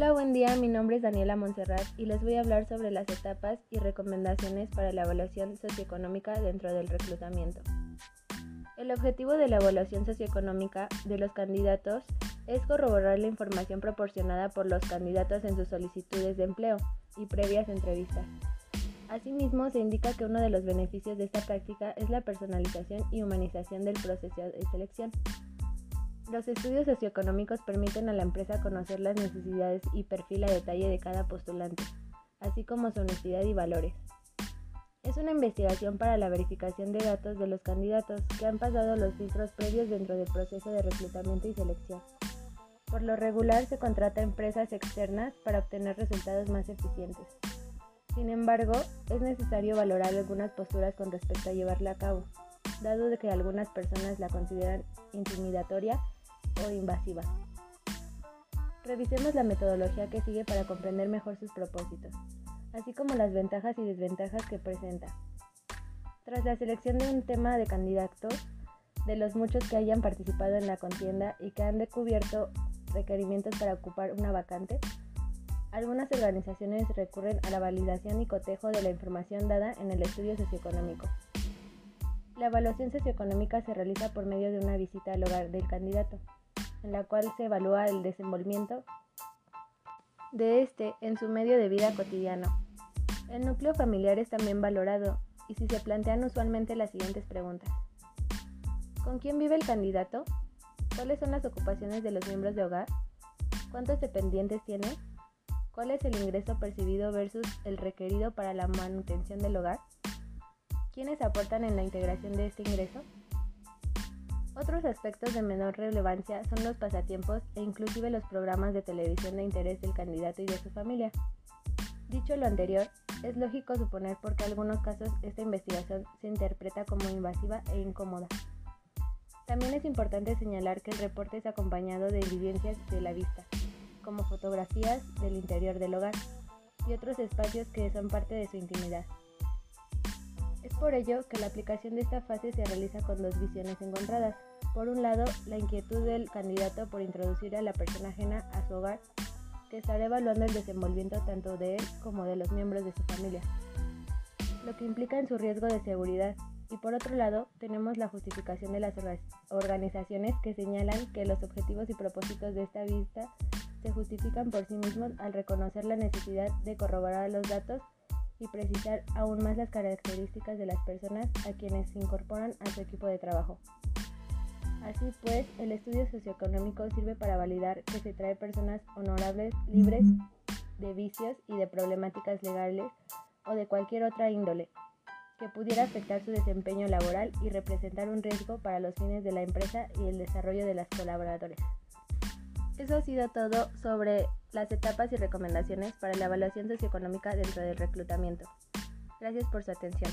Hola, buen día. Mi nombre es Daniela Montserrat y les voy a hablar sobre las etapas y recomendaciones para la evaluación socioeconómica dentro del reclutamiento. El objetivo de la evaluación socioeconómica de los candidatos es corroborar la información proporcionada por los candidatos en sus solicitudes de empleo y previas entrevistas. Asimismo, se indica que uno de los beneficios de esta práctica es la personalización y humanización del proceso de selección. Los estudios socioeconómicos permiten a la empresa conocer las necesidades y perfil a detalle de cada postulante, así como su honestidad y valores. Es una investigación para la verificación de datos de los candidatos que han pasado los filtros previos dentro del proceso de reclutamiento y selección. Por lo regular se contrata a empresas externas para obtener resultados más eficientes. Sin embargo, es necesario valorar algunas posturas con respecto a llevarla a cabo, dado de que algunas personas la consideran intimidatoria invasiva. Revisemos la metodología que sigue para comprender mejor sus propósitos, así como las ventajas y desventajas que presenta. Tras la selección de un tema de candidatos, de los muchos que hayan participado en la contienda y que han descubierto requerimientos para ocupar una vacante, algunas organizaciones recurren a la validación y cotejo de la información dada en el estudio socioeconómico. La evaluación socioeconómica se realiza por medio de una visita al hogar del candidato, en la cual se evalúa el desenvolvimiento de este en su medio de vida cotidiano. El núcleo familiar es también valorado y si se plantean usualmente las siguientes preguntas. ¿Con quién vive el candidato? ¿Cuáles son las ocupaciones de los miembros de hogar? ¿Cuántos dependientes tiene? ¿Cuál es el ingreso percibido versus el requerido para la manutención del hogar? ¿Quiénes aportan en la integración de este ingreso? Otros aspectos de menor relevancia son los pasatiempos e inclusive los programas de televisión de interés del candidato y de su familia. Dicho lo anterior, es lógico suponer por qué algunos casos esta investigación se interpreta como invasiva e incómoda. También es importante señalar que el reporte es acompañado de evidencias de la vista, como fotografías del interior del hogar y otros espacios que son parte de su intimidad. Es por ello que la aplicación de esta fase se realiza con dos visiones encontradas. Por un lado, la inquietud del candidato por introducir a la persona ajena a su hogar, que estará evaluando el desenvolvimiento tanto de él como de los miembros de su familia, lo que implica en su riesgo de seguridad. Y por otro lado, tenemos la justificación de las organizaciones que señalan que los objetivos y propósitos de esta vista se justifican por sí mismos al reconocer la necesidad de corroborar los datos y precisar aún más las características de las personas a quienes se incorporan a su equipo de trabajo. Así pues, el estudio socioeconómico sirve para validar que se trae personas honorables, libres de vicios y de problemáticas legales o de cualquier otra índole que pudiera afectar su desempeño laboral y representar un riesgo para los fines de la empresa y el desarrollo de las colaboradores. Eso ha sido todo sobre las etapas y recomendaciones para la evaluación socioeconómica dentro del reclutamiento. Gracias por su atención.